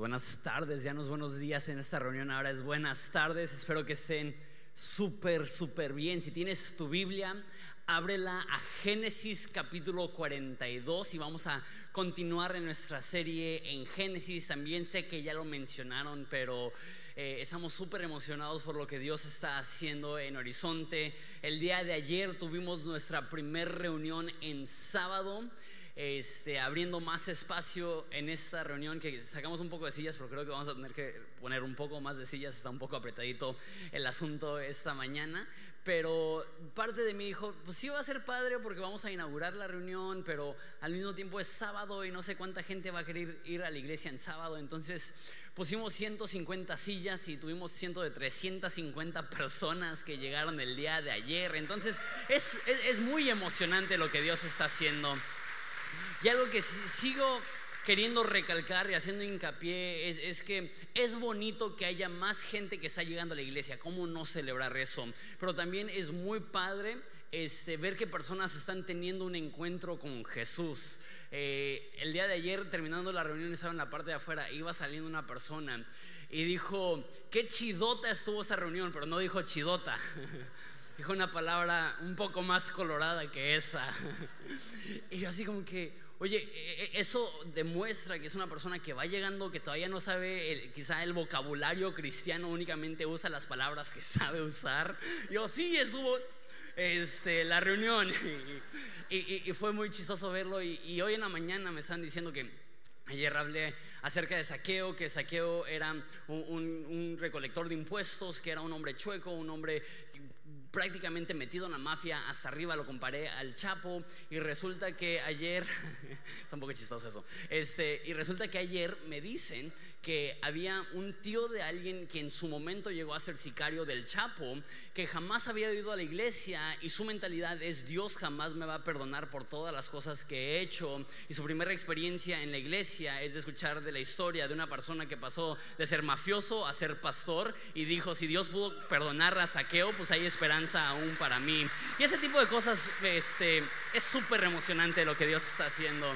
buenas tardes, ya no es buenos días en esta reunión, ahora es buenas tardes. Espero que estén súper, súper bien. Si tienes tu Biblia, ábrela a Génesis capítulo 42 y vamos a continuar en nuestra serie en Génesis. También sé que ya lo mencionaron, pero eh, estamos súper emocionados por lo que Dios está haciendo en Horizonte. El día de ayer tuvimos nuestra primera reunión en sábado este, abriendo más espacio en esta reunión, que sacamos un poco de sillas, pero creo que vamos a tener que poner un poco más de sillas, está un poco apretadito el asunto esta mañana. Pero parte de mí dijo, pues sí va a ser padre porque vamos a inaugurar la reunión, pero al mismo tiempo es sábado y no sé cuánta gente va a querer ir a la iglesia en sábado. Entonces pusimos 150 sillas y tuvimos ciento de 350 personas que llegaron el día de ayer. Entonces es, es muy emocionante lo que Dios está haciendo. Y algo que sigo queriendo recalcar y haciendo hincapié es, que es bonito que haya más gente que está llegando a la iglesia. ¿Cómo no celebrar eso? Pero también es muy padre este, ver que personas están teniendo un encuentro con Jesús. Eh, el día de ayer, terminando la reunión, estaba en la parte de afuera, iba saliendo una persona y dijo, qué chidota estuvo esa reunión, pero no dijo chidota. dijo una palabra un poco más colorada que esa. y yo así como que, oye, e, e, eso demuestra que es una persona que va llegando, que todavía no sabe quizá el vocabulario cristiano, únicamente usa las palabras que sabe usar. Yo sí estuvo este, la reunión y, fue muy chistoso verlo y, hoy en la mañana me están diciendo que Ayer hablé acerca de Saqueo, que Saqueo era un, un, recolector de impuestos, que era un hombre chueco, un hombre prácticamente metido en la mafia hasta arriba, lo comparé al Chapo y resulta que ayer, está un poco chistoso eso, este, y resulta que ayer me dicen que había un tío de alguien que en su momento llegó a ser sicario del Chapo, que jamás había ido a la iglesia y su mentalidad es Dios jamás me va a perdonar por todas las cosas que he hecho. Y su primera experiencia en la iglesia es de escuchar de la historia de una persona que pasó de ser mafioso a ser pastor y dijo, si Dios pudo perdonar a Saqueo, pues hay esperanza aún para mí. Y ese tipo de cosas este, es súper emocionante lo que Dios está haciendo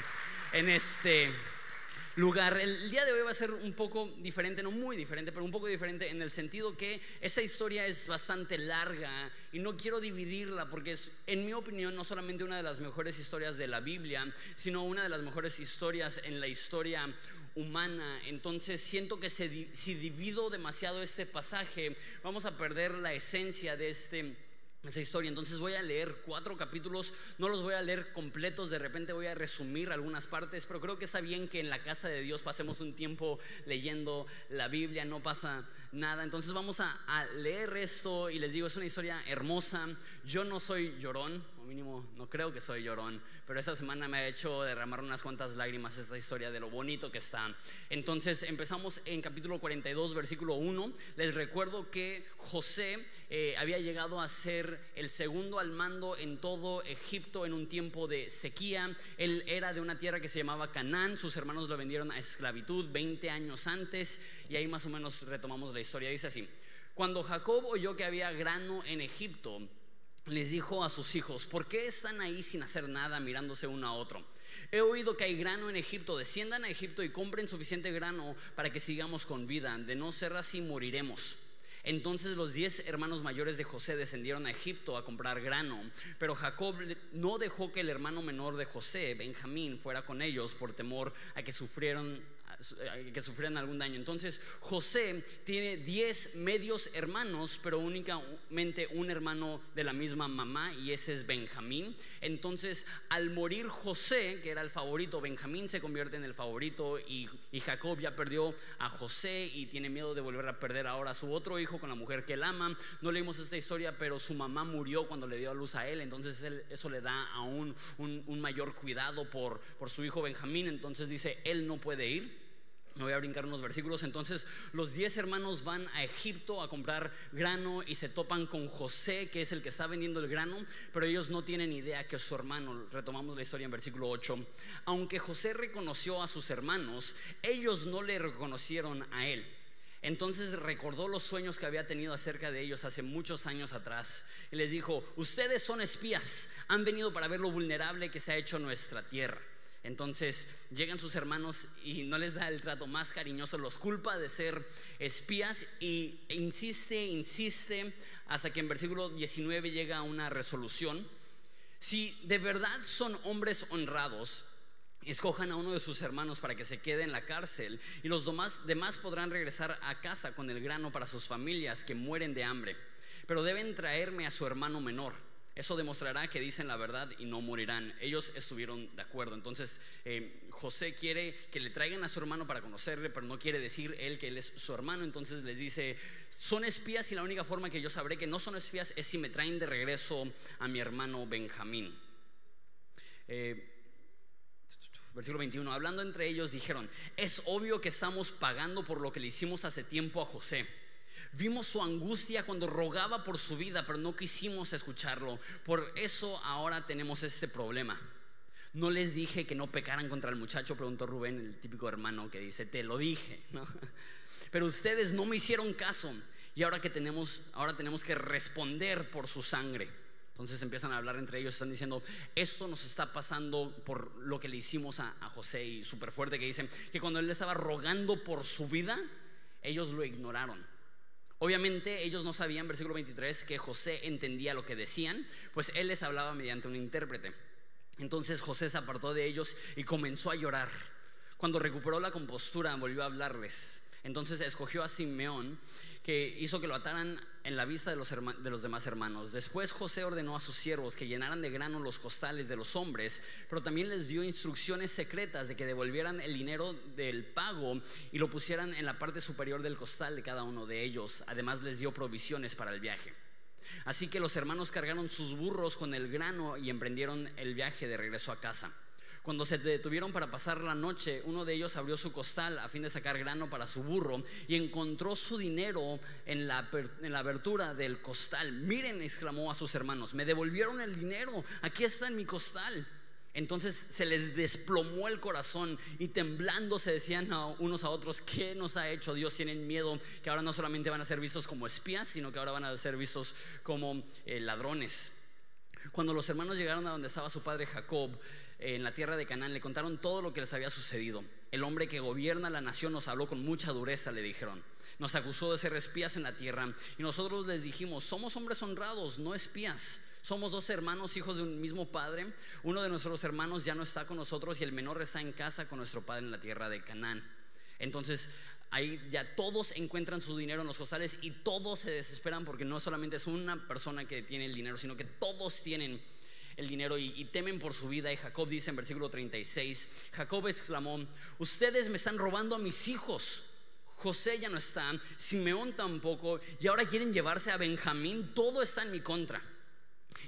en este lugar. El día de hoy va a ser un poco diferente, no muy diferente, pero un poco diferente en el sentido que esta historia es bastante larga y no quiero dividirla porque es, en mi opinión, no solamente una de las mejores historias de la Biblia, sino una de las mejores historias en la historia humana. Entonces siento que si divido demasiado este pasaje, vamos a perder la esencia de este esa historia. Entonces voy a leer cuatro capítulos, no los voy a leer completos, de repente voy a resumir algunas partes, pero creo que está bien que en la casa de Dios pasemos un tiempo leyendo la Biblia, no pasa nada. Entonces vamos a, a leer esto y les digo, es una historia hermosa. Yo no soy llorón, mínimo no creo que soy llorón, pero esta semana me ha hecho derramar unas cuantas lágrimas esta historia de lo bonito que está. Entonces empezamos en capítulo 42, versículo 1. Les recuerdo que José eh, había llegado a ser el segundo al mando en todo Egipto en un tiempo de sequía. Él era de una tierra que se llamaba Canaán, sus hermanos lo vendieron a esclavitud 20 años antes y ahí más o menos retomamos la historia. Dice así, cuando Jacob oyó que había grano en Egipto, les dijo a sus hijos, ¿por qué están ahí sin hacer nada mirándose uno a otro? He oído que hay grano en Egipto, desciendan a Egipto y compren suficiente grano para que sigamos con vida, de no ser así moriremos. Entonces los diez hermanos mayores de José descendieron a Egipto a comprar grano, pero Jacob no dejó que el hermano menor de José, Benjamín, fuera con ellos por temor a que sufrieron eh, que sufrieran algún daño. Entonces José tiene 10 medios hermanos, pero únicamente un hermano de la misma mamá y ese es Benjamín. Entonces al morir José, que era el favorito, Benjamín se convierte en el favorito y, Jacob ya perdió a José y tiene miedo de volver a perder ahora a su otro hijo con la mujer que él ama. No leímos esta historia, pero su mamá murió cuando le dio a luz a él, entonces eso le da aún un, un mayor cuidado por, por su hijo Benjamín. Entonces dice, él no puede ir. Me voy a brincar unos versículos. Entonces, los diez hermanos van a Egipto a comprar grano y se topan con José, que es el que está vendiendo el grano, pero ellos no tienen idea que su hermano. Retomamos la historia en versículo 8. Aunque José reconoció a sus hermanos, ellos no le reconocieron a él. Entonces recordó los sueños que había tenido acerca de ellos hace muchos años atrás y les dijo, ustedes son espías, han venido para ver lo vulnerable que se ha hecho nuestra tierra. Entonces llegan sus hermanos y no les da el trato más cariñoso, los culpa de ser espías y insiste, insiste hasta que en versículo 19 llega una resolución. Si de verdad son hombres honrados, escojan a uno de sus hermanos para que se quede en la cárcel y los demás, demás podrán regresar a casa con el grano para sus familias que mueren de hambre. Pero deben traerme a su hermano menor eso demostrará que dicen la verdad y no morirán. Ellos estuvieron de acuerdo. Entonces eh, José quiere que le traigan a su hermano para conocerle, pero no quiere decir él que él es su hermano. Entonces les dice, son espías y la única forma que yo sabré que no son espías es si me traen de regreso a mi hermano Benjamín. Eh, versículo 21, hablando entre ellos dijeron, es obvio que estamos pagando por lo que le hicimos hace tiempo a José Vimos su angustia cuando rogaba por su vida, pero no quisimos escucharlo. Por eso ahora tenemos este problema. No les dije que no pecaran contra el muchacho, preguntó Rubén, el típico hermano que dice, te lo dije, Pero ustedes no me hicieron caso y ahora que tenemos, ahora tenemos que responder por su sangre. Entonces empiezan a hablar entre ellos, están diciendo, esto nos está pasando por lo que le hicimos a, a José y súper fuerte que dicen que cuando él estaba rogando por su vida, ellos lo ignoraron. Obviamente ellos no sabían, versículo 23, que José entendía lo que decían, pues él les hablaba mediante un intérprete. Entonces José se apartó de ellos y comenzó a llorar. Cuando recuperó la compostura, volvió a hablarles. Entonces escogió a Simeón, que hizo que lo ataran en la vista de los, de los, demás hermanos. Después José ordenó a sus siervos que llenaran de grano los costales de los hombres, pero también les dio instrucciones secretas de que devolvieran el dinero del pago y lo pusieran en la parte superior del costal de cada uno de ellos. Además les dio provisiones para el viaje. Así que los hermanos cargaron sus burros con el grano y emprendieron el viaje de regreso a casa. Cuando se detuvieron para pasar la noche, uno de ellos abrió su costal a fin de sacar grano para su burro y encontró su dinero en la, en la abertura del costal. Miren, exclamó a sus hermanos, me devolvieron el dinero, aquí está en mi costal. Entonces se les desplomó el corazón y temblando se decían unos a otros, ¿qué nos ha hecho Dios? Tienen miedo que ahora no solamente van a ser vistos como espías, sino que ahora van a ser vistos como eh, ladrones. Cuando los hermanos llegaron a donde estaba su padre Jacob, en la tierra de Canaán, le contaron todo lo que les había sucedido. El hombre que gobierna la nación nos habló con mucha dureza, le dijeron. Nos acusó de ser espías en la tierra y nosotros les dijimos, somos hombres honrados, no espías. Somos dos hermanos, hijos de un mismo padre. Uno de nuestros hermanos ya no está con nosotros y el menor está en casa con nuestro padre en la tierra de Canaán. Entonces ahí ya todos encuentran su dinero en los costales y todos se desesperan porque no solamente es una persona que tiene el dinero, sino que todos tienen el dinero y, temen por su vida. Y Jacob dice en versículo 36, Jacob exclamó, ustedes me están robando a mis hijos. José ya no está, Simeón tampoco, y ahora quieren llevarse a Benjamín, todo está en mi contra.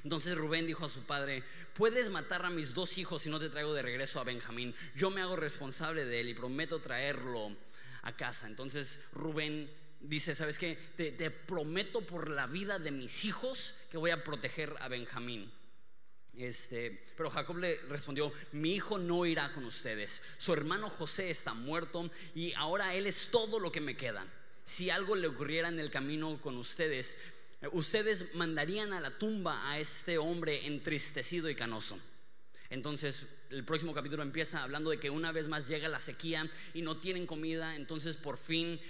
Entonces Rubén dijo a su padre, puedes matar a mis dos hijos si no te traigo de regreso a Benjamín. Yo me hago responsable de él y prometo traerlo a casa. Entonces Rubén dice, ¿sabes qué? Te, te prometo por la vida de mis hijos que voy a proteger a Benjamín. Este, pero Jacob le respondió, mi hijo no irá con ustedes. Su hermano José está muerto y ahora él es todo lo que me queda. Si algo le ocurriera en el camino con ustedes, ustedes mandarían a la tumba a este hombre entristecido y canoso. Entonces el próximo capítulo empieza hablando de que una vez más llega la sequía y no tienen comida, entonces por fin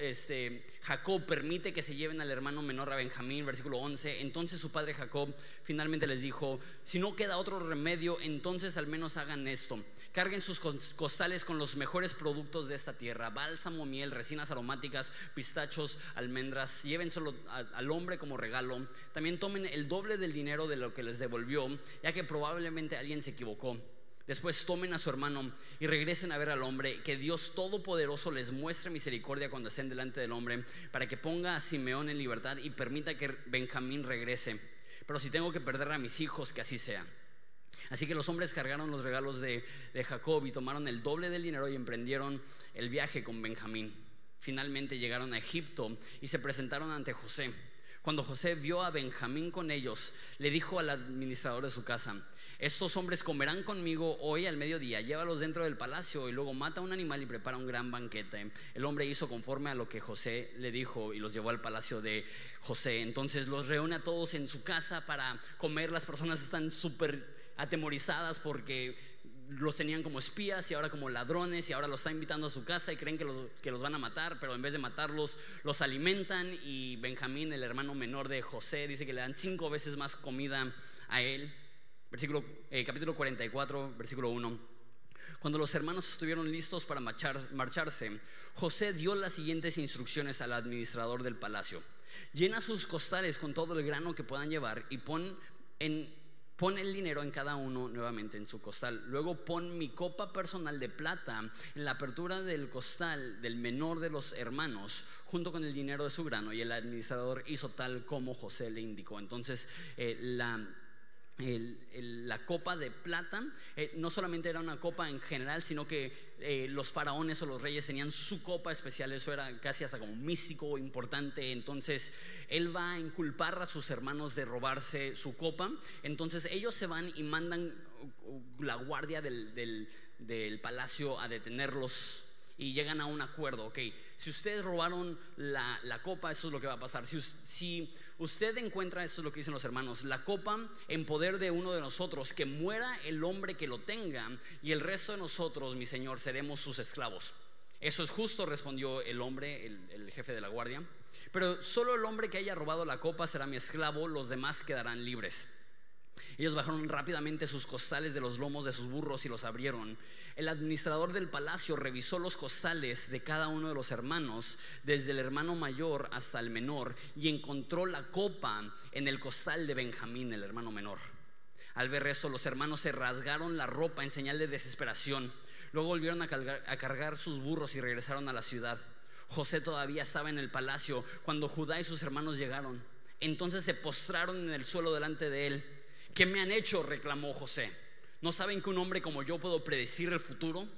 este, Jacob permite que se lleven al hermano menor a Benjamín, versículo 11. Entonces su padre Jacob finalmente les dijo, si no queda otro remedio, entonces al menos hagan esto. Carguen sus costales con los mejores productos de esta tierra, bálsamo, miel, resinas aromáticas, pistachos, almendras, llévenselo al hombre como regalo. También tomen el doble del dinero de lo que les devolvió, ya que probablemente alguien se equivocó. Después tomen a su hermano y regresen a ver al hombre, que Dios Todopoderoso les muestre misericordia cuando estén delante del hombre, para que ponga a Simeón en libertad y permita que Benjamín regrese. Pero si tengo que perder a mis hijos, que así sea. Así que los hombres cargaron los regalos de, de Jacob y tomaron el doble del dinero y emprendieron el viaje con Benjamín. Finalmente llegaron a Egipto y se presentaron ante José. Cuando José vio a Benjamín con ellos, le dijo al administrador de su casa, estos hombres comerán conmigo hoy al mediodía, llévalos dentro del palacio y luego mata un animal y prepara un gran banquete. El hombre hizo conforme a lo que José le dijo y los llevó al palacio de José. Entonces los reúne a todos en su casa para comer. Las personas están súper atemorizadas porque los tenían como espías y ahora como ladrones y ahora los está invitando a su casa y creen que los, que los van a matar, pero en vez de matarlos los alimentan y Benjamín, el hermano menor de José, dice que le dan cinco veces más comida a él. Versículo, eh, capítulo 44, versículo 1. Cuando los hermanos estuvieron listos para marcharse, José dio las siguientes instrucciones al administrador del palacio. Llena sus costales con todo el grano que puedan llevar y pon en Pon el dinero en cada uno nuevamente en su costal. Luego pon mi copa personal de plata en la apertura del costal del menor de los hermanos, junto con el dinero de su grano. Y el administrador hizo tal como José le indicó. Entonces, eh, la la copa de plata eh, no solamente era una copa en general, sino que eh, los faraones o los reyes tenían su copa especial, eso era casi hasta como místico o importante, entonces él va a inculpar a sus hermanos de robarse su copa, entonces ellos se van y mandan la guardia del, del palacio a detenerlos y llegan a un acuerdo, ok, si ustedes robaron la, copa, eso es lo que va a pasar. Si, usted encuentra, eso es lo que dicen los hermanos, la copa en poder de uno de nosotros, que muera el hombre que lo tenga y el resto de nosotros, mi Señor, seremos sus esclavos. Eso es justo, respondió el hombre, el jefe de la guardia. Pero solo el hombre que haya robado la copa será mi esclavo, los demás quedarán libres. Ellos bajaron rápidamente sus costales de los lomos de sus burros y los abrieron. El administrador del palacio revisó los costales de cada uno de los hermanos, desde el hermano mayor hasta el menor, y encontró la copa en el costal de Benjamín, el hermano menor. Al ver esto, los hermanos se rasgaron la ropa en señal de desesperación. Luego volvieron a cargar, sus burros y regresaron a la ciudad. José todavía estaba en el palacio cuando Judá y sus hermanos llegaron. Entonces se postraron en el suelo delante de él. ¿Qué me han hecho? reclamó José. ¿No saben que un hombre como yo puedo predecir el futuro?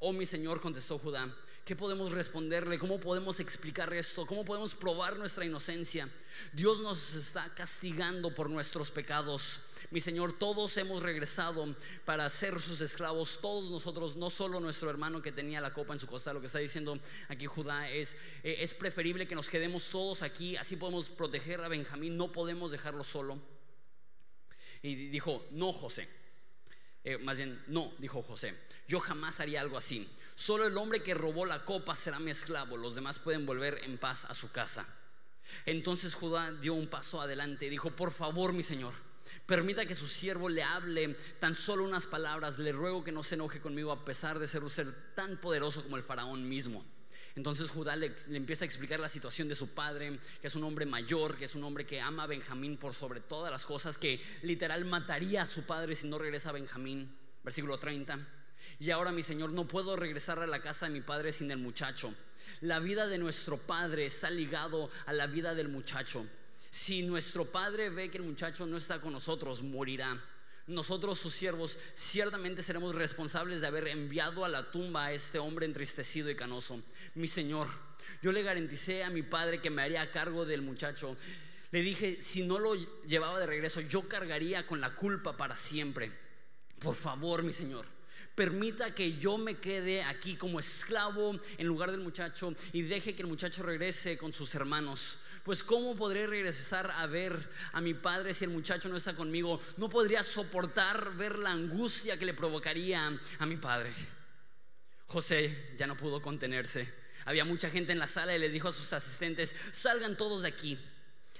Oh, mi señor, contestó Judá, ¿qué podemos responderle? ¿Cómo podemos explicar esto? ¿Cómo podemos probar nuestra inocencia? Dios nos está castigando por nuestros pecados. Mi Señor, todos hemos regresado para ser sus esclavos, todos nosotros, no solo nuestro hermano que tenía la copa en su costal. Lo que está diciendo aquí Judá es, eh, es preferible que nos quedemos todos aquí, así podemos proteger a Benjamín, no podemos dejarlo solo. Y dijo, no, José. Eh, más bien, no, dijo José, yo jamás haría algo así. Solo el hombre que robó la copa será mi esclavo, los demás pueden volver en paz a su casa. Entonces Judá dio un paso adelante y dijo, por favor, mi señor, permita que su siervo le hable tan solo unas palabras, le ruego que no se enoje conmigo a pesar de ser un ser tan poderoso como el faraón mismo. Entonces Judá le, empieza a explicar la situación de su padre, que es un hombre mayor, que es un hombre que ama a Benjamín por sobre todas las cosas, que literal mataría a su padre si no regresa a Benjamín. Versículo 30. Y ahora mi Señor, no puedo regresar a la casa de mi padre sin el muchacho. La vida de nuestro padre está ligado a la vida del muchacho. Si nuestro padre ve que el muchacho no está con nosotros, morirá nosotros sus siervos ciertamente seremos responsables de haber enviado a la tumba a este hombre entristecido y canoso. Mi Señor, yo le garanticé a mi padre que me haría cargo del muchacho. Le dije, si no lo llevaba de regreso, yo cargaría con la culpa para siempre. Por favor, mi Señor, permita que yo me quede aquí como esclavo en lugar del muchacho y deje que el muchacho regrese con sus hermanos pues ¿cómo podré regresar a ver a mi padre si el muchacho no está conmigo? No podría soportar ver la angustia que le provocaría a mi padre. José ya no pudo contenerse. Había mucha gente en la sala y les dijo a sus asistentes, salgan todos de aquí.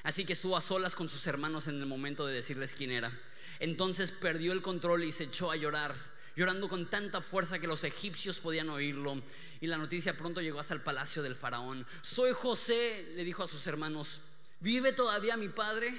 Así que estuvo a solas con sus hermanos en el momento de decirles quién era. Entonces perdió el control y se echó a llorar llorando con tanta fuerza que los egipcios podían oírlo. Y la noticia pronto llegó hasta el palacio del faraón. Soy José, le dijo a sus hermanos, ¿vive todavía mi padre?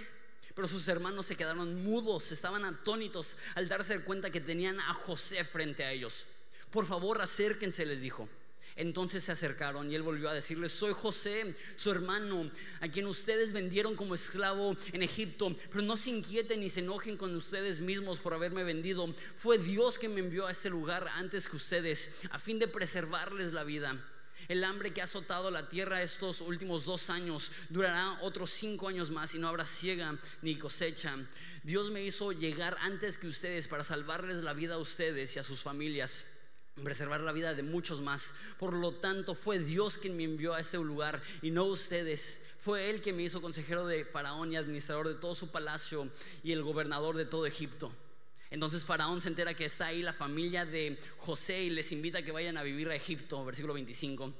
Pero sus hermanos se quedaron mudos, estaban atónitos al darse cuenta que tenían a José frente a ellos. Por favor, acérquense, les dijo. Entonces se acercaron y él volvió a decirles, soy José, su hermano, a quien ustedes vendieron como esclavo en Egipto, pero no se inquieten ni se enojen con ustedes mismos por haberme vendido. Fue Dios que me envió a este lugar antes que ustedes, a fin de preservarles la vida. El hambre que ha azotado la tierra estos últimos dos años durará otros cinco años más y no habrá ciega ni cosecha. Dios me hizo llegar antes que ustedes para salvarles la vida a ustedes y a sus familias preservar la vida de muchos más. Por lo tanto, fue Dios quien me envió a este lugar y no ustedes. Fue Él quien me hizo consejero de Faraón y administrador de todo su palacio y el gobernador de todo Egipto. Entonces Faraón se entera que está ahí la familia de José y les invita a que vayan a vivir a Egipto, versículo 25.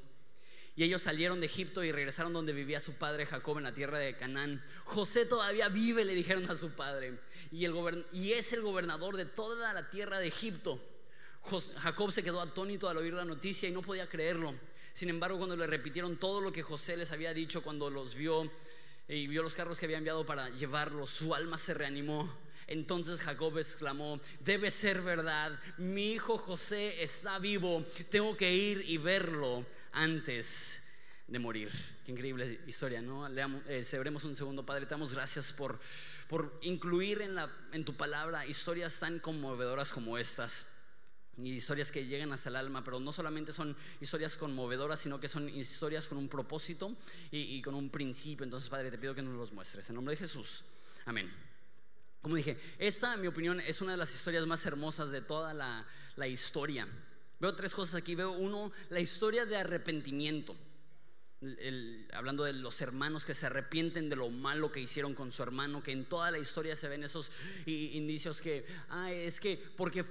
Y ellos salieron de Egipto y regresaron donde vivía su padre Jacob en la tierra de Canaán. José todavía vive, le dijeron a su padre. Y, y es el gobernador de toda la tierra de Egipto. Jacob se quedó atónito al oír la noticia y no podía creerlo. Sin embargo, cuando le repitieron todo lo que José les había dicho cuando los vio y vio los carros que había enviado para llevarlos, su alma se reanimó. Entonces Jacob exclamó, debe ser verdad, mi hijo José está vivo, tengo que ir y verlo antes de morir. Qué increíble historia, ¿no? Leamos, eh, un segundo, Padre. Te damos gracias por, por incluir en, la, en tu palabra historias tan conmovedoras como estas. Y historias que llegan hasta el alma, pero no solamente son historias conmovedoras, sino que son historias con un propósito y, y con un principio. Entonces, Padre, te pido que nos los muestres. En nombre de Jesús. Amén. Como dije, esta, en mi opinión, es una de las historias más hermosas de toda la, la historia. Veo tres cosas aquí. Veo uno, la historia de arrepentimiento. hablando de los hermanos que se arrepienten de lo malo que hicieron con su hermano, que en toda la historia se ven esos indicios que, ah, es que porque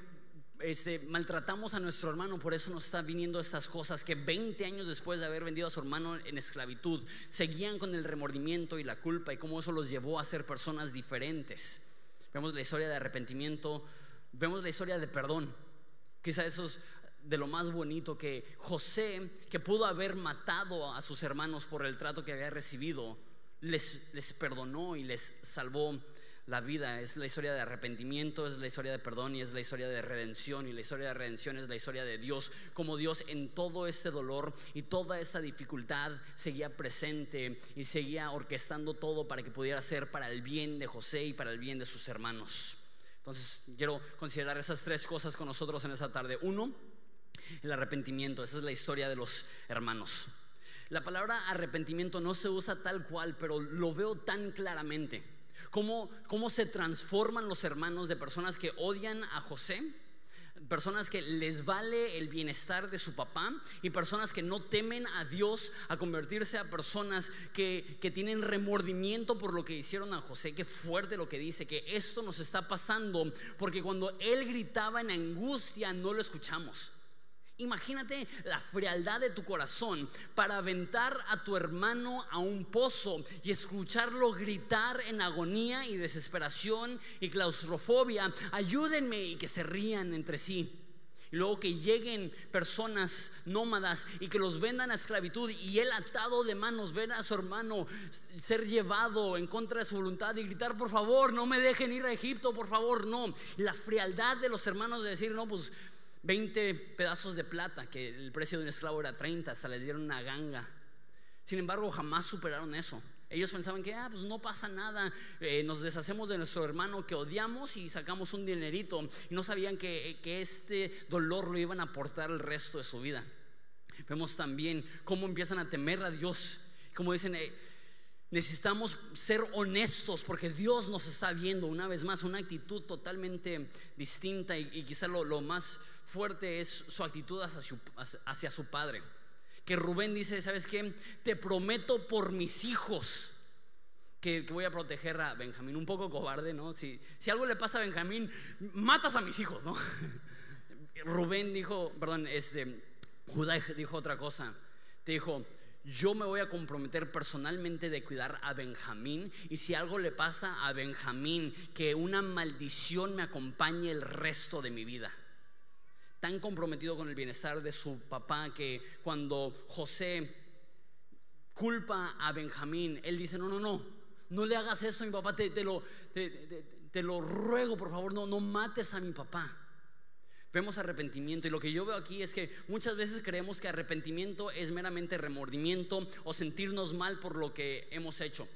este, maltratamos a nuestro hermano, por eso nos están viniendo estas cosas que 20 años después de haber vendido a su hermano en esclavitud, seguían con el remordimiento y la culpa y cómo eso los llevó a ser personas diferentes. Vemos la historia de arrepentimiento, vemos la historia de perdón. Quizá eso es de lo más bonito que José, que pudo haber matado a sus hermanos por el trato que había recibido, les, les perdonó y les salvó la vida. Es la historia de arrepentimiento, es la historia de perdón y es la historia de redención. Y la historia de redención es la historia de Dios, como Dios en todo este dolor y toda esta dificultad seguía presente y seguía orquestando todo para que pudiera ser para el bien de José y para el bien de sus hermanos. Entonces quiero considerar esas tres cosas con nosotros en esa tarde. Uno, el arrepentimiento, esa es la historia de los hermanos. La palabra arrepentimiento no se usa tal cual, pero lo veo tan claramente. Cómo, cómo se transforman los hermanos de personas que odian a José personas que les vale el bienestar de su papá y personas que no temen a Dios a convertirse a personas que, que, tienen remordimiento por lo que hicieron a José. Qué fuerte lo que dice, que esto nos está pasando porque cuando él gritaba en angustia no lo escuchamos. Imagínate la frialdad de tu corazón para aventar a tu hermano a un pozo y escucharlo gritar en agonía y desesperación y claustrofobia. Ayúdenme y que se rían entre sí. Y luego que lleguen personas nómadas y que los vendan a esclavitud y él atado de manos ver a su hermano ser llevado en contra de su voluntad y gritar, por favor, no me dejen ir a Egipto, por favor, no. La frialdad de los hermanos de decir, no, pues 20 pedazos de plata, que el precio de un esclavo era 30, hasta les dieron una ganga. Sin embargo, jamás superaron eso. Ellos pensaban que, ah, pues no pasa nada, eh, nos deshacemos de nuestro hermano que odiamos y sacamos un dinerito. Y no sabían que, que este dolor lo iban a aportar el resto de su vida. Vemos también cómo empiezan a temer a Dios. Como dicen, eh, necesitamos ser honestos porque Dios nos está viendo una vez más, una actitud totalmente distinta y, y quizá lo más fuerte es su actitud hacia su, padre. Que Rubén dice, ¿sabes qué? Te prometo por mis hijos que, voy a proteger a Benjamín. Un poco cobarde, ¿no? Si, si algo le pasa a Benjamín, matas a mis hijos, ¿no? Rubén dijo, perdón, este, Judá dijo otra cosa. Te dijo, yo me voy a comprometer personalmente de cuidar a Benjamín y si algo le pasa a Benjamín, que una maldición me acompañe el resto de mi vida tan comprometido con el bienestar de su papá que cuando José culpa a Benjamín, él dice, no, no, no, no le hagas eso a mi papá, te, lo, te, lo ruego, por favor, no, no mates a mi papá. Vemos arrepentimiento y lo que yo veo aquí es que muchas veces creemos que arrepentimiento es meramente remordimiento o sentirnos mal por lo que hemos hecho.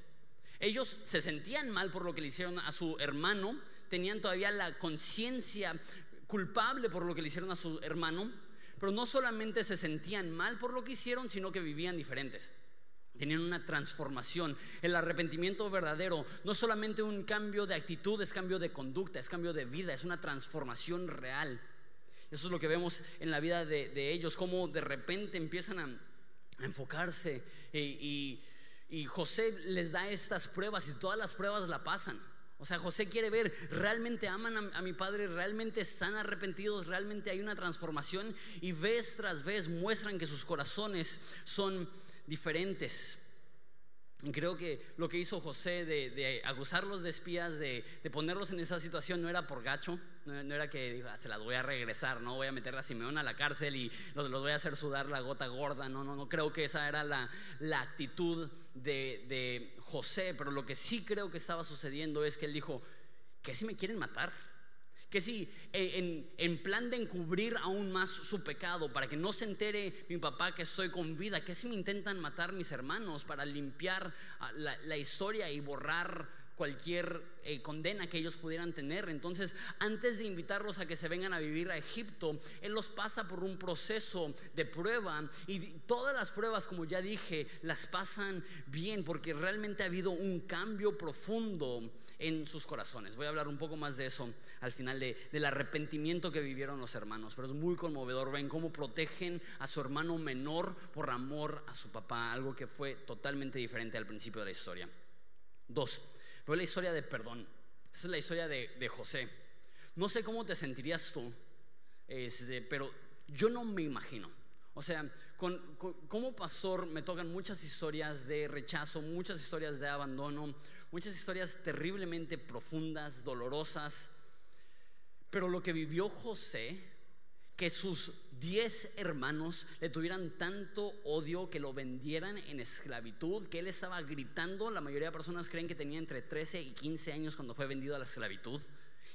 Ellos se sentían mal por lo que le hicieron a su hermano, tenían todavía la conciencia culpable por lo que le hicieron a su hermano, pero no solamente se sentían mal por lo que hicieron, sino que vivían diferentes. Tenían una transformación. El arrepentimiento verdadero no solamente un cambio de actitud, es cambio de conducta, es cambio de vida, es una transformación real. Eso es lo que vemos en la vida de, ellos, cómo de repente empiezan a, enfocarse y, y José les da estas pruebas y todas las pruebas la pasan. O sea, José quiere ver, realmente aman a, a, mi padre, realmente están arrepentidos, realmente hay una transformación y vez tras vez muestran que sus corazones son diferentes. Creo que lo que hizo José de, acusarlos de espías, de, ponerlos en esa situación, no era por gacho, no, era que dijo, ah, se las voy a regresar, no voy a meter a Simeón a la cárcel y los, voy a hacer sudar la gota gorda. No, no, no creo que esa era la, actitud de, de José, pero lo que sí creo que estaba sucediendo es que él dijo, que si me quieren matar? Que si en, plan de encubrir aún más su pecado, para que no se entere mi papá que estoy con vida, que si me intentan matar mis hermanos para limpiar ah, la, historia y borrar cualquier eh, condena que ellos pudieran tener. Entonces, antes de invitarlos a que se vengan a vivir a Egipto, Él los pasa por un proceso de prueba y todas las pruebas, como ya dije, las pasan bien porque realmente ha habido un cambio profundo en sus corazones. Voy a hablar un poco más de eso al final del arrepentimiento que vivieron los hermanos, pero es muy conmovedor. Ven cómo protegen a su hermano menor por amor a su papá, algo que fue totalmente diferente al principio de la historia. Dos, veo la historia de perdón. Esa es la historia de, José. No sé cómo te sentirías tú, este, pero yo no me imagino. O sea, como pastor me tocan muchas historias de rechazo, muchas historias de abandono, muchas historias terriblemente profundas, dolorosas. Pero lo que vivió José, que sus diez hermanos le tuvieran tanto odio que lo vendieran en esclavitud, que él estaba gritando, la mayoría de personas creen que tenía entre 13 y 15 años cuando fue vendido a la esclavitud.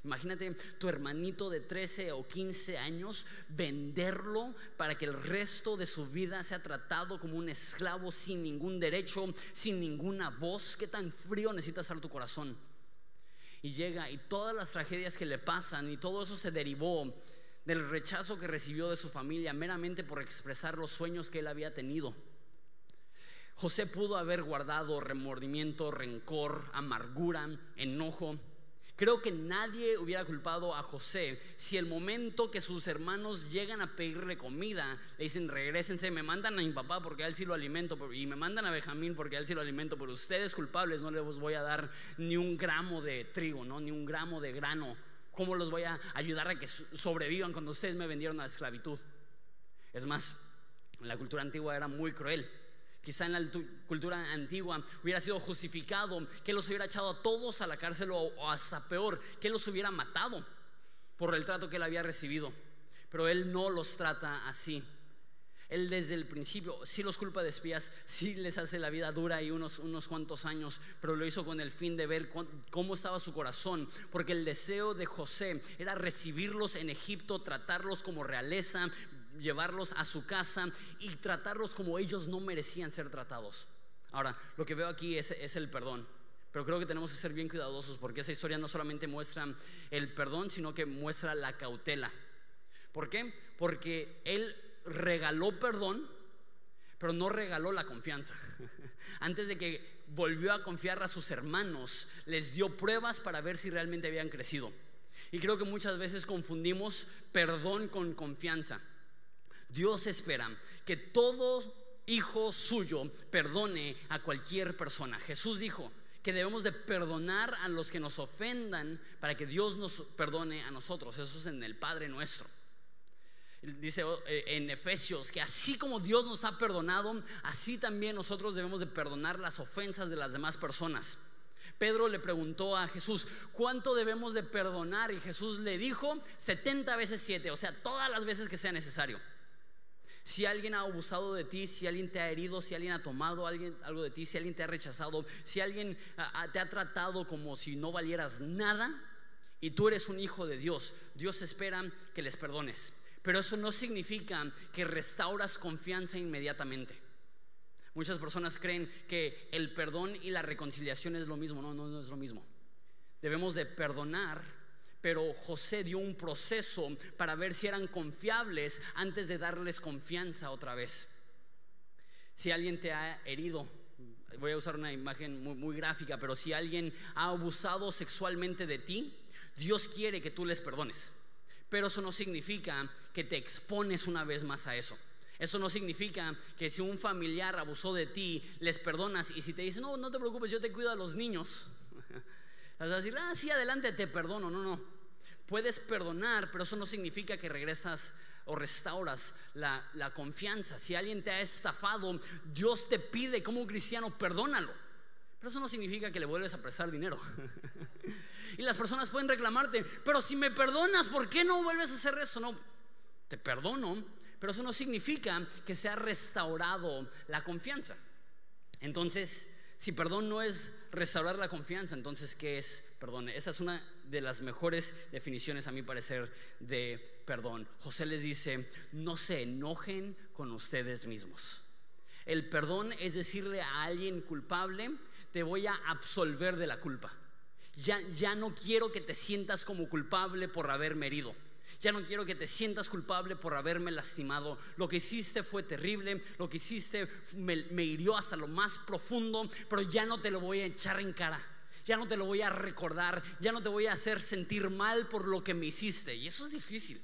Imagínate tu hermanito de 13 o 15 años venderlo para que el resto de su vida sea tratado como un esclavo sin ningún derecho, sin ninguna voz. ¿Qué tan frío necesita estar tu corazón? Y llega y todas las tragedias que le pasan y todo eso se derivó del rechazo que recibió de su familia meramente por expresar los sueños que él había tenido. José pudo haber guardado remordimiento, rencor, amargura, enojo Creo que nadie hubiera culpado a José si el momento que sus hermanos llegan a pedirle comida, le dicen, regresense, me mandan a mi papá porque él sí lo alimento, y me mandan a Benjamín porque él sí lo alimento, pero ustedes culpables no les voy a dar ni un gramo de trigo, ni un gramo de grano. ¿Cómo los voy a ayudar a que sobrevivan cuando ustedes me vendieron a la esclavitud? Es más, la cultura antigua era muy cruel. Quizá en la cultura antigua hubiera sido justificado que los hubiera echado a todos a la cárcel o, hasta peor, que los hubiera matado por el trato que él había recibido. Pero él no los trata así. Él desde el principio sí los culpa de espías, sí les hace la vida dura y unos, unos cuantos años, pero lo hizo con el fin de ver cómo estaba su corazón, porque el deseo de José era recibirlos en Egipto, tratarlos como realeza, llevarlos a su casa y tratarlos como ellos no merecían ser tratados. Ahora, lo que veo aquí es, el perdón. Pero creo que tenemos que ser bien cuidadosos porque esa historia no solamente muestra el perdón, sino que muestra la cautela. ¿Por qué? Porque él regaló perdón, pero no regaló la confianza. Antes de que volvió a confiar a sus hermanos, les dio pruebas para ver si realmente habían crecido. Y creo que muchas veces confundimos perdón con confianza. Dios espera que todo hijo suyo perdone a cualquier persona. Jesús dijo que debemos de perdonar a los que nos ofendan para que Dios nos perdone a nosotros. Eso es en el Padre nuestro. Dice eh, en Efesios que así como Dios nos ha perdonado, así también nosotros debemos de perdonar las ofensas de las demás personas. Pedro le preguntó a Jesús, ¿cuánto debemos de perdonar? Y Jesús le dijo, 70 veces 7, o sea, todas las veces que sea necesario. Si alguien ha abusado de ti, si alguien te ha herido, si alguien ha tomado algo de ti, si alguien te ha rechazado, si alguien ah, ah, te ha tratado como si no valieras nada y tú eres un hijo de Dios, Dios espera que les perdones. Pero eso no significa que restauras confianza inmediatamente. Muchas personas creen que el perdón y la reconciliación es lo mismo. No, no, no es lo mismo. Debemos de perdonar pero José dio un proceso para ver si eran confiables antes de darles confianza otra vez. Si alguien te ha herido, voy a usar una imagen muy, gráfica, pero si alguien ha abusado sexualmente de ti, Dios quiere que tú les perdones. Pero eso no significa que te expones una vez más a eso. Eso no significa que si un familiar abusó de ti, les perdonas y si te dicen, no, no te preocupes, yo te cuido a los niños, Vas a decir, ah, sí, adelante, te perdono. No, no. Puedes perdonar, pero eso no significa que regresas o restauras la, la, confianza. Si alguien te ha estafado, Dios te pide como un cristiano, perdónalo. Pero eso no significa que le vuelves a prestar dinero. y las personas pueden reclamarte, pero si me perdonas, ¿por qué no vuelves a hacer eso? No, te perdono, pero eso no significa que se ha restaurado la confianza. Entonces, si perdón no es restaurar la confianza, entonces ¿qué es perdón? Esa es una de las mejores definiciones a mi parecer de perdón. José les dice, no se enojen con ustedes mismos. El perdón es decirle a alguien culpable, te voy a absolver de la culpa. Ya, ya no quiero que te sientas como culpable por haberme herido. Ya no quiero que te sientas culpable por haberme lastimado. Lo que hiciste fue terrible, lo que hiciste me, hirió hasta lo más profundo, pero ya no te lo voy a echar en cara. Ya no te lo voy a recordar, ya no te voy a hacer sentir mal por lo que me hiciste. Y eso es difícil.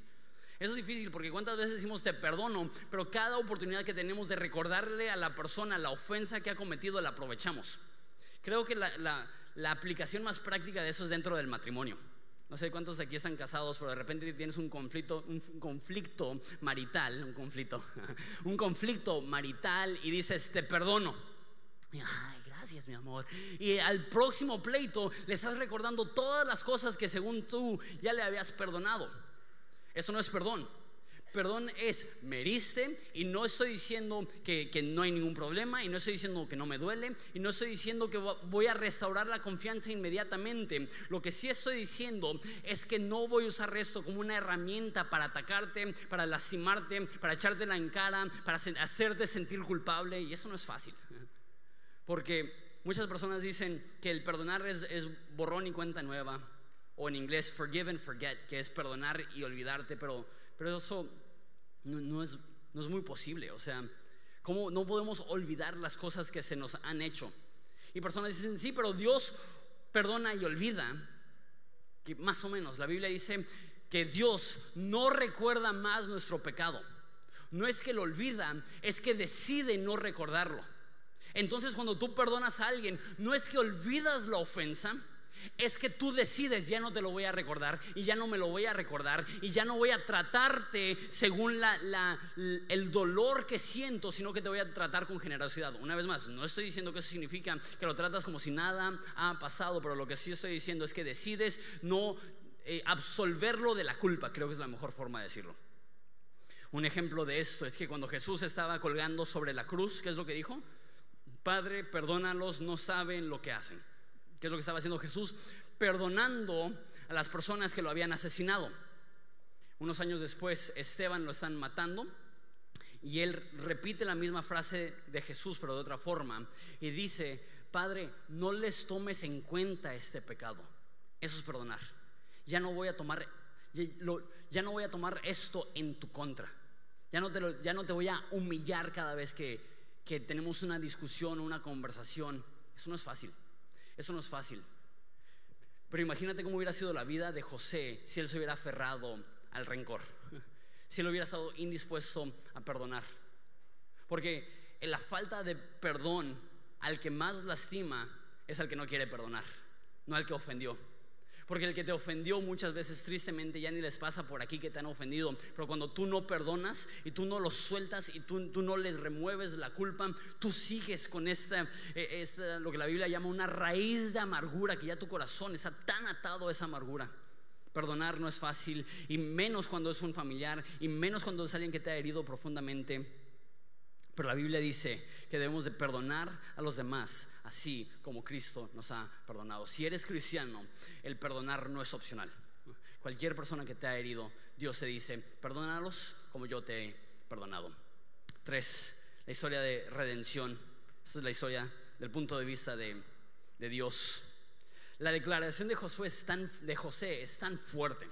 Eso es difícil porque cuántas veces decimos te perdono, pero cada oportunidad que tenemos de recordarle a la persona la ofensa que ha cometido la aprovechamos. Creo que la aplicación más práctica de eso es dentro del matrimonio. No sé cuántos aquí están casados, pero de repente tienes un conflicto, un conflicto marital, un conflicto, un conflicto marital y dices, te perdono. ay, gracias, mi amor. Y al próximo pleito le estás recordando todas las cosas que según tú ya le habías perdonado. Eso no es perdón. Perdón es, me heriste y no estoy diciendo que, no hay ningún problema y no estoy diciendo que no me duele y no estoy diciendo que voy a restaurar la confianza inmediatamente. Lo que sí estoy diciendo es que no voy a usar esto como una herramienta para atacarte, para lastimarte, para echártela en cara, para hacerte sentir culpable y eso no es fácil. Porque muchas personas dicen que el perdonar es, es borrón y cuenta nueva o en inglés forgive and forget, que es perdonar y olvidarte, pero, pero eso no, es, no es muy posible. O sea, ¿cómo no podemos olvidar las cosas que se nos han hecho? Y personas dicen, sí, pero Dios perdona y olvida. Que más o menos, la Biblia dice que Dios no recuerda más nuestro pecado. No es que lo olvida, es que decide no recordarlo. Entonces cuando tú perdonas a alguien, no es que olvidas la ofensa, es que tú decides, ya no te lo voy a recordar y ya no me lo voy a recordar y ya no voy a tratarte según el dolor que siento, sino que te voy a tratar con generosidad. Una vez más, no estoy diciendo que eso significa que lo tratas como si nada ha pasado, pero lo que sí estoy diciendo es que decides no eh, absolverlo de la culpa, creo que es la mejor forma de decirlo. Un ejemplo de esto es que cuando Jesús estaba colgando sobre la cruz, ¿qué es lo que dijo? Padre, perdónalos, no saben lo que hacen que es lo que estaba haciendo Jesús, perdonando a las personas que lo habían asesinado. Unos años después, Esteban lo están matando y él repite la misma frase de Jesús, pero de otra forma, y dice, Padre, no les tomes en cuenta este pecado. Eso es perdonar. Ya no voy a tomar, ya no voy a tomar esto en tu contra. Ya no te, ya no te voy a humillar cada vez que, que tenemos una discusión o una conversación. Eso no es fácil. Eso no es fácil. Pero imagínate cómo hubiera sido la vida de José si él se hubiera aferrado al rencor, si él hubiera estado indispuesto a perdonar. Porque en la falta de perdón al que más lastima es al que no quiere perdonar, no al que ofendió. Porque el que te ofendió muchas veces tristemente ya ni les pasa por aquí que te han ofendido. Pero cuando tú no perdonas y tú no los sueltas y tú, tú no les remueves la culpa, tú sigues con esta, eh, esta, lo que la Biblia llama una raíz de amargura, que ya tu corazón está tan atado a esa amargura. Perdonar no es fácil y menos cuando es un familiar y menos cuando es alguien que te ha herido profundamente. Pero la Biblia dice que debemos de perdonar a los demás así como Cristo nos ha perdonado. Si eres cristiano, el perdonar no es opcional. Cualquier persona que te ha herido, Dios te dice, perdónalos como yo te he perdonado. Tres, la historia de redención. Esta es la historia del punto de vista de, Dios. La declaración de Josué de José es tan fuerte.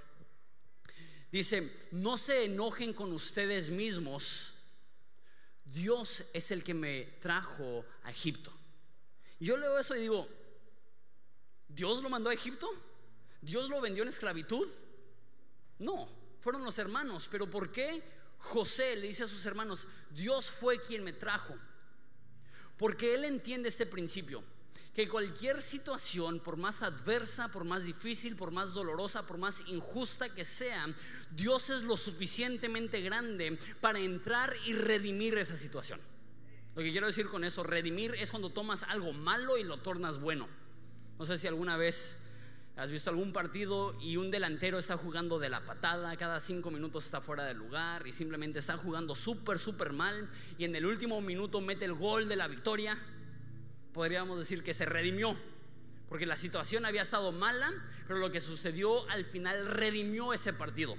Dice, no se enojen con ustedes mismos Dios es el que me trajo a Egipto. yo leo eso y digo, ¿Dios lo mandó a Egipto? ¿Dios lo vendió en esclavitud? No, fueron los hermanos. Pero ¿por qué José le dice a sus hermanos, Dios fue quien me trajo? Porque él entiende este principio. Que cualquier situación, por más adversa, por más difícil, por más dolorosa, por más injusta que sea, Dios es lo suficientemente grande para entrar y redimir esa situación. Lo que quiero decir con eso, redimir es cuando tomas algo malo y lo tornas bueno. No sé si alguna vez has visto algún partido y un delantero está jugando de la patada, cada cinco minutos está fuera del lugar y simplemente está jugando súper, súper mal y en el último minuto mete el gol de la victoria. Podríamos decir que se redimió, porque la situación había estado mala, pero lo que sucedió al final redimió ese partido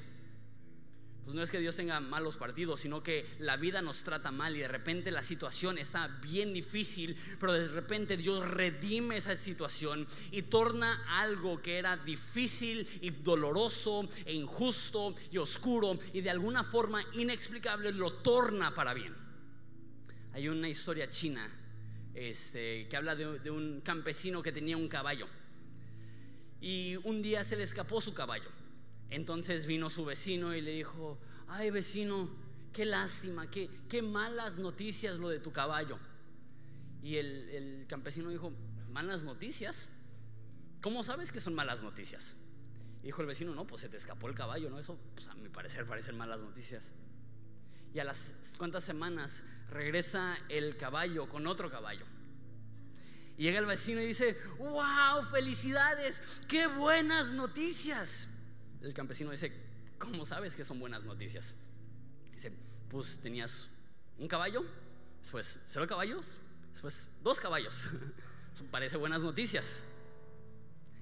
pues no es que Dios tenga malos partidos, sino que la vida nos trata mal y de repente la situación está bien difícil, pero de repente Dios redime esa situación y torna algo que era difícil y doloroso e injusto y oscuro y de alguna forma inexplicable lo torna para bien. Hay una historia china este, que habla de, un campesino que tenía un caballo y un día se le escapó su caballo entonces vino su vecino y le dijo, ay vecino, qué lástima, qué, qué malas noticias lo de tu caballo. Y el, campesino dijo, malas noticias. ¿Cómo sabes que son malas noticias? dijo el vecino, no, pues se te escapó el caballo, ¿no? Eso, pues a mi parecer, parecen malas noticias. Y a las cuantas semanas regresa el caballo con otro caballo. Y llega el vecino y dice, wow, felicidades, qué buenas noticias. El campesino dice, ¿cómo sabes que son buenas noticias? Dice, pues tenías un caballo, después cero caballos, después dos caballos. parece buenas noticias.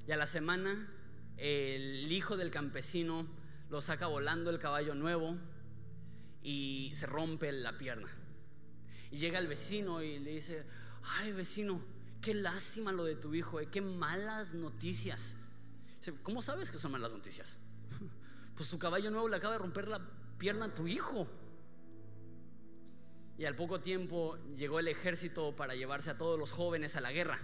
Y a la semana el hijo del campesino lo saca volando el caballo nuevo y se rompe la pierna. Y llega el vecino y le dice, ay vecino, qué lástima lo de tu hijo, eh, qué malas noticias. Dice, ¿Cómo sabes que son malas noticias? pues tu caballo nuevo le acaba de romper la pierna a tu hijo. Y al poco tiempo llegó el ejército para llevarse a todos los jóvenes a la guerra.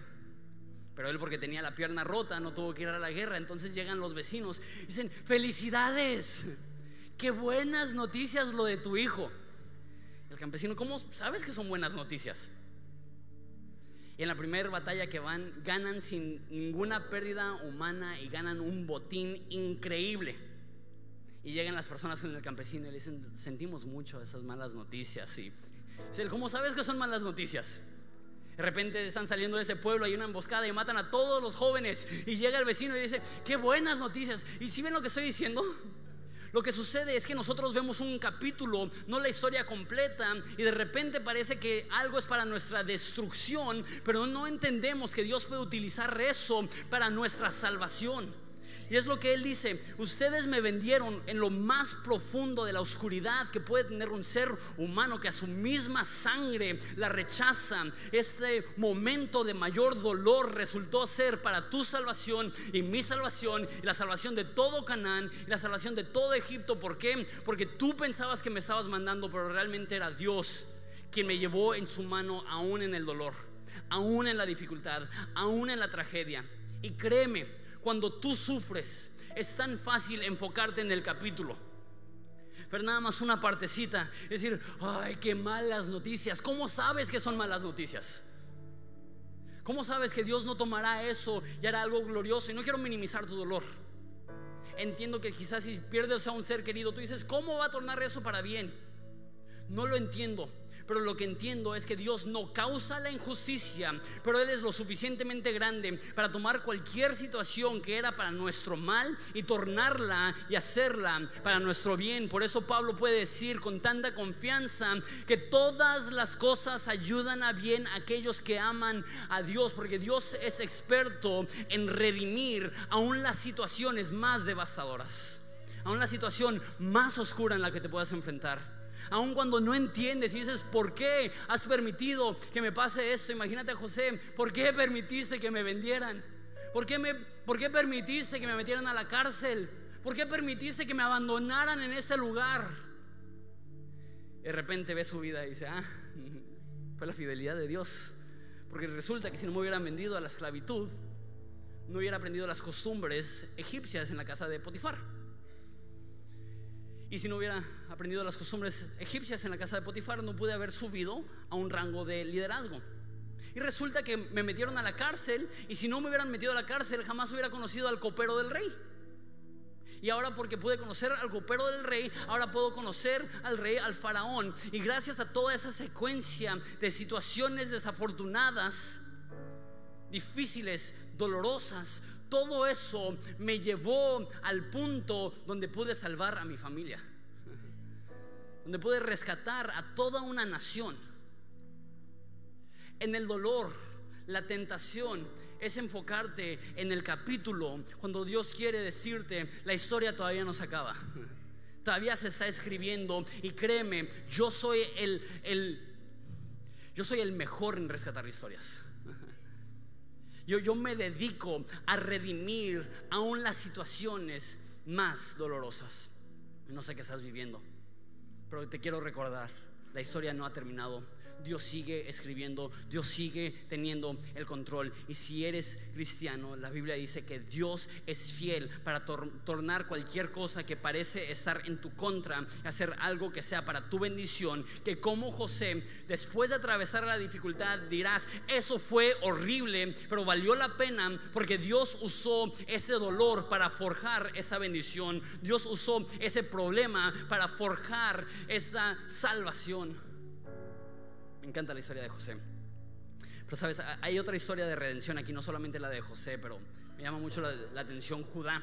Pero él porque tenía la pierna rota no tuvo que ir a la guerra. Entonces llegan los vecinos y dicen, felicidades, qué buenas noticias lo de tu hijo. El campesino, ¿cómo sabes que son buenas noticias? Y en la primera batalla que van, ganan sin ninguna pérdida humana y ganan un botín increíble. Y llegan las personas con el campesino y le dicen, sentimos mucho esas malas noticias. Y ¿cómo sabes que son malas noticias? De repente están saliendo de ese pueblo, hay una emboscada y matan a todos los jóvenes. Y llega el vecino y dice, qué buenas noticias. ¿Y si ven lo que estoy diciendo? Lo que sucede es que nosotros vemos un capítulo, no la historia completa, y de repente parece que algo es para nuestra destrucción, pero no entendemos que Dios puede utilizar eso para nuestra salvación. Y es lo que él dice, ustedes me vendieron en lo más profundo de la oscuridad que puede tener un ser humano que a su misma sangre la rechaza. Este momento de mayor dolor resultó ser para tu salvación y mi salvación y la salvación de todo Canaán y la salvación de todo Egipto. ¿Por qué? Porque tú pensabas que me estabas mandando, pero realmente era Dios quien me llevó en su mano aún en el dolor, aún en la dificultad, aún en la tragedia. Y créeme, cuando tú sufres, es tan fácil enfocarte en el capítulo. Pero nada más una partecita, es decir, ay, qué malas noticias. ¿Cómo sabes que son malas noticias? ¿Cómo sabes que Dios no tomará eso y hará algo glorioso? Y no quiero minimizar tu dolor. Entiendo que quizás si pierdes a un ser querido, tú dices, ¿cómo va a tornar eso para bien? No lo entiendo pero lo que entiendo es que Dios no causa la injusticia, pero Él es lo suficientemente grande para tomar cualquier situación que era para nuestro mal y tornarla y hacerla para nuestro bien. Por eso Pablo puede decir con tanta confianza que todas las cosas ayudan a bien a aquellos que aman a Dios, porque Dios es experto en redimir aún las situaciones más devastadoras, aún la situación más oscura en la que te puedas enfrentar aun cuando no entiendes y dices, ¿por qué has permitido que me pase esto? Imagínate a José, ¿por qué permitiste que me vendieran? ¿Por qué, me, ¿Por qué permitiste que me metieran a la cárcel? ¿Por qué permitiste que me abandonaran en ese lugar? De repente ve su vida y dice, ah, fue la fidelidad de Dios. Porque resulta que si no me hubieran vendido a la esclavitud, no hubiera aprendido las costumbres egipcias en la casa de Potifar. Y si no hubiera aprendido las costumbres egipcias en la casa de Potifar, no pude haber subido a un rango de liderazgo. Y resulta que me metieron a la cárcel y si no me hubieran metido a la cárcel jamás hubiera conocido al copero del rey. Y ahora porque pude conocer al copero del rey, ahora puedo conocer al rey, al faraón. Y gracias a toda esa secuencia de situaciones desafortunadas, difíciles, dolorosas, todo eso me llevó al punto donde pude salvar a mi familia. Donde pude rescatar a toda una nación. En el dolor, la tentación, es enfocarte en el capítulo cuando Dios quiere decirte, la historia todavía no se acaba. Todavía se está escribiendo y créeme, yo soy el, el yo soy el mejor en rescatar historias. Yo, yo me dedico a redimir aún las situaciones más dolorosas. No sé qué estás viviendo, pero te quiero recordar, la historia no ha terminado Dios sigue escribiendo, Dios sigue teniendo el control. Y si eres cristiano, la Biblia dice que Dios es fiel para tornar cualquier cosa que parece estar en tu contra, hacer algo que sea para tu bendición, que como José, después de atravesar la dificultad, dirás, eso fue horrible, pero valió la pena porque Dios usó ese dolor para forjar esa bendición. Dios usó ese problema para forjar esa salvación. Me encanta la historia de José. Pero sabes, hay otra historia de redención aquí, no solamente la de José, pero me llama mucho la, atención Judá.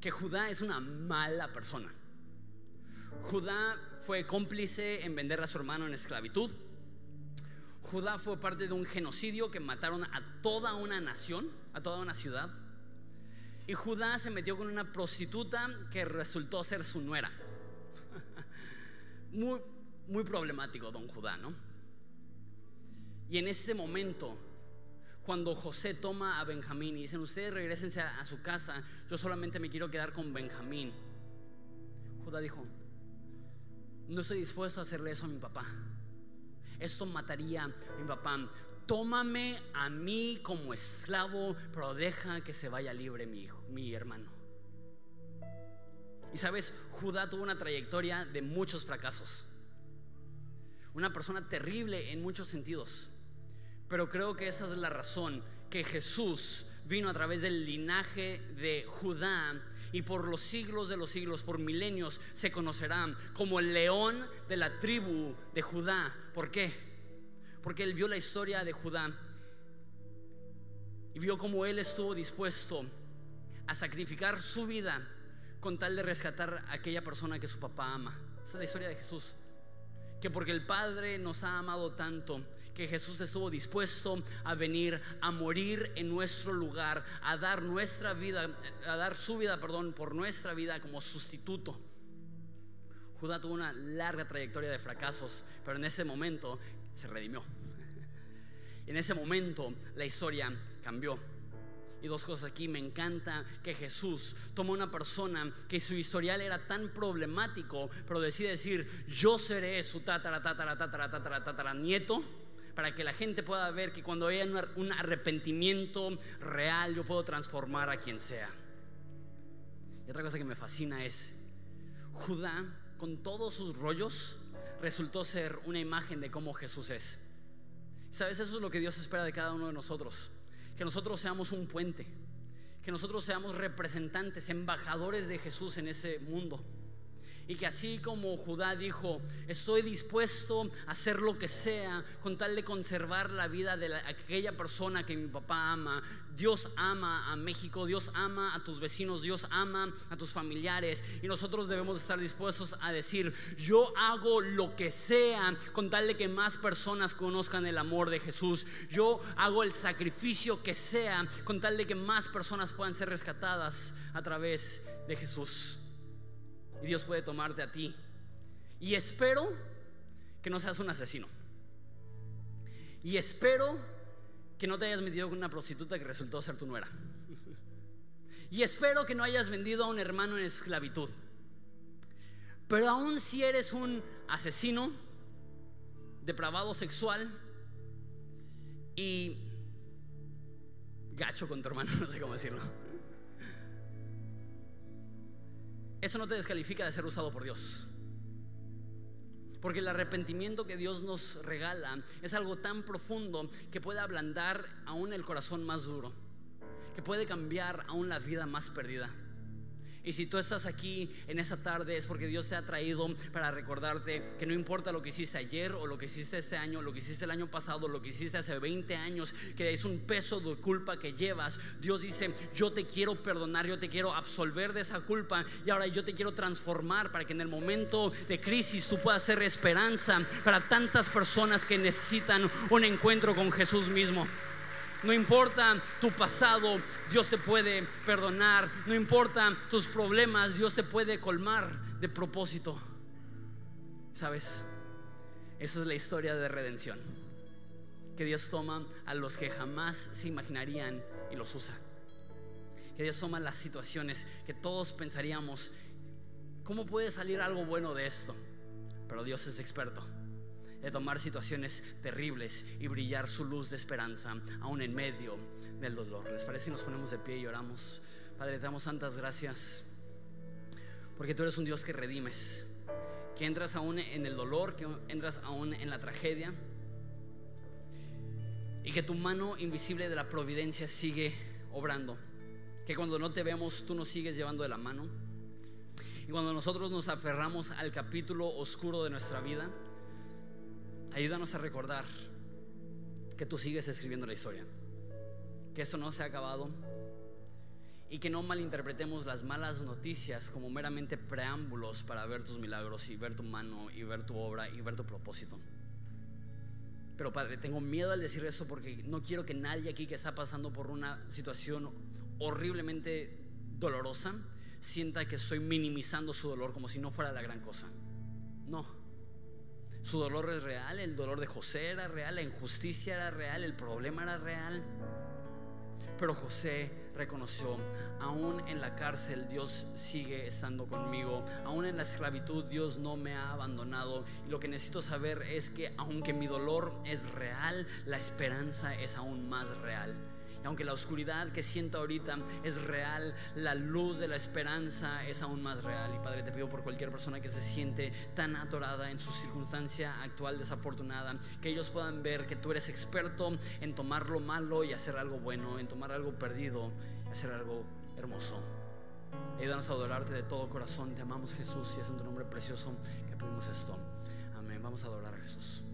Que Judá es una mala persona. Judá fue cómplice en vender a su hermano en esclavitud. Judá fue parte de un genocidio que mataron a toda una nación, a toda una ciudad. Y Judá se metió con una prostituta que resultó ser su nuera. Muy, muy problemático don Judá, ¿no? Y en ese momento, cuando José toma a Benjamín y dicen, ustedes regresense a, su casa, yo solamente me quiero quedar con Benjamín. Judá dijo, no estoy dispuesto a hacerle eso a mi papá. Esto mataría a mi papá. Tómame a mí como esclavo, pero deja que se vaya libre mi hijo, mi hermano. Y sabes, Judá tuvo una trayectoria de muchos fracasos una persona terrible en muchos sentidos. Pero creo que esa es la razón que Jesús vino a través del linaje de Judá y por los siglos de los siglos, por milenios, se conocerá como el león de la tribu de Judá. ¿Por qué? Porque él vio la historia de Judá y vio cómo él estuvo dispuesto a sacrificar su vida con tal de rescatar a aquella persona que su papá ama. Esa es la historia de Jesús que porque el Padre nos ha amado tanto, que Jesús estuvo dispuesto a venir a morir en nuestro lugar, a dar nuestra vida, a dar su vida, perdón, por nuestra vida como sustituto. Judá tuvo una larga trayectoria de fracasos, pero en ese momento se redimió. En ese momento la historia cambió. Y dos cosas aquí, me encanta que Jesús toma una persona que su historial era tan problemático, pero decide decir, yo seré su tatara, tatara, tatara, tatara, tatara nieto, para que la gente pueda ver que cuando haya un arrepentimiento real, yo puedo transformar a quien sea. Y otra cosa que me fascina es, Judá, con todos sus rollos, resultó ser una imagen de cómo Jesús es. ¿Sabes? Eso es lo que Dios espera de cada uno de nosotros que nosotros seamos un puente, que nosotros seamos representantes, embajadores de Jesús en ese mundo. Y que así como Judá dijo, estoy dispuesto a hacer lo que sea con tal de conservar la vida de aquella persona que mi papá ama. Dios ama a México, Dios ama a tus vecinos, Dios ama a tus familiares. Y nosotros debemos estar dispuestos a decir, yo hago lo que sea con tal de que más personas conozcan el amor de Jesús. Yo hago el sacrificio que sea con tal de que más personas puedan ser rescatadas a través de Jesús. Y Dios puede tomarte a ti. Y espero que no seas un asesino. Y espero que no te hayas metido con una prostituta que resultó ser tu nuera. Y espero que no hayas vendido a un hermano en esclavitud. Pero aún si eres un asesino, depravado sexual y gacho con tu hermano, no sé cómo decirlo eso no te descalifica de ser usado por Dios. Porque el arrepentimiento que Dios nos regala es algo tan profundo que puede ablandar aún el corazón más duro, que puede cambiar aún la vida más perdida. Y si tú estás aquí en esa tarde es porque Dios te ha traído para recordarte que no importa lo que hiciste ayer o lo que hiciste este año, lo que hiciste el año pasado, lo que hiciste hace 20 años, que es un peso de culpa que llevas. Dios dice, yo te quiero perdonar, yo te quiero absolver de esa culpa y ahora yo te quiero transformar para que en el momento de crisis tú puedas ser esperanza para tantas personas que necesitan un encuentro con Jesús mismo. No importa tu pasado, Dios te puede perdonar. No importa tus problemas, Dios te puede colmar de propósito. ¿Sabes? Esa es la historia de redención. Que Dios toma a los que jamás se imaginarían y los usa. Que Dios toma las situaciones que todos pensaríamos, ¿cómo puede salir algo bueno de esto? Pero Dios es experto de tomar situaciones terribles y brillar su luz de esperanza aún en medio del dolor. ¿Les parece si nos ponemos de pie y oramos? Padre, te damos santas gracias porque tú eres un Dios que redimes, que entras aún en el dolor, que entras aún en la tragedia y que tu mano invisible de la providencia sigue obrando, que cuando no te vemos tú nos sigues llevando de la mano. Y cuando nosotros nos aferramos al capítulo oscuro de nuestra vida, Ayúdanos a recordar que tú sigues escribiendo la historia, que esto no se ha acabado y que no malinterpretemos las malas noticias como meramente preámbulos para ver tus milagros y ver tu mano y ver tu obra y ver tu propósito. Pero Padre, tengo miedo al decir eso porque no quiero que nadie aquí que está pasando por una situación horriblemente dolorosa sienta que estoy minimizando su dolor como si no fuera la gran cosa. No. Su dolor es real, el dolor de José era real, la injusticia era real, el problema era real. Pero José reconoció, aún en la cárcel Dios sigue estando conmigo, aún en la esclavitud Dios no me ha abandonado. Y lo que necesito saber es que aunque mi dolor es real, la esperanza es aún más real aunque la oscuridad que siento ahorita es real, la luz de la esperanza es aún más real. Y Padre, te pido por cualquier persona que se siente tan atorada en su circunstancia actual desafortunada, que ellos puedan ver que tú eres experto en tomar lo malo y hacer algo bueno, en tomar algo perdido y hacer algo hermoso. Ayúdanos a adorarte de todo corazón. Te amamos Jesús y es en tu nombre precioso que pedimos esto. Amén. Vamos a adorar a Jesús.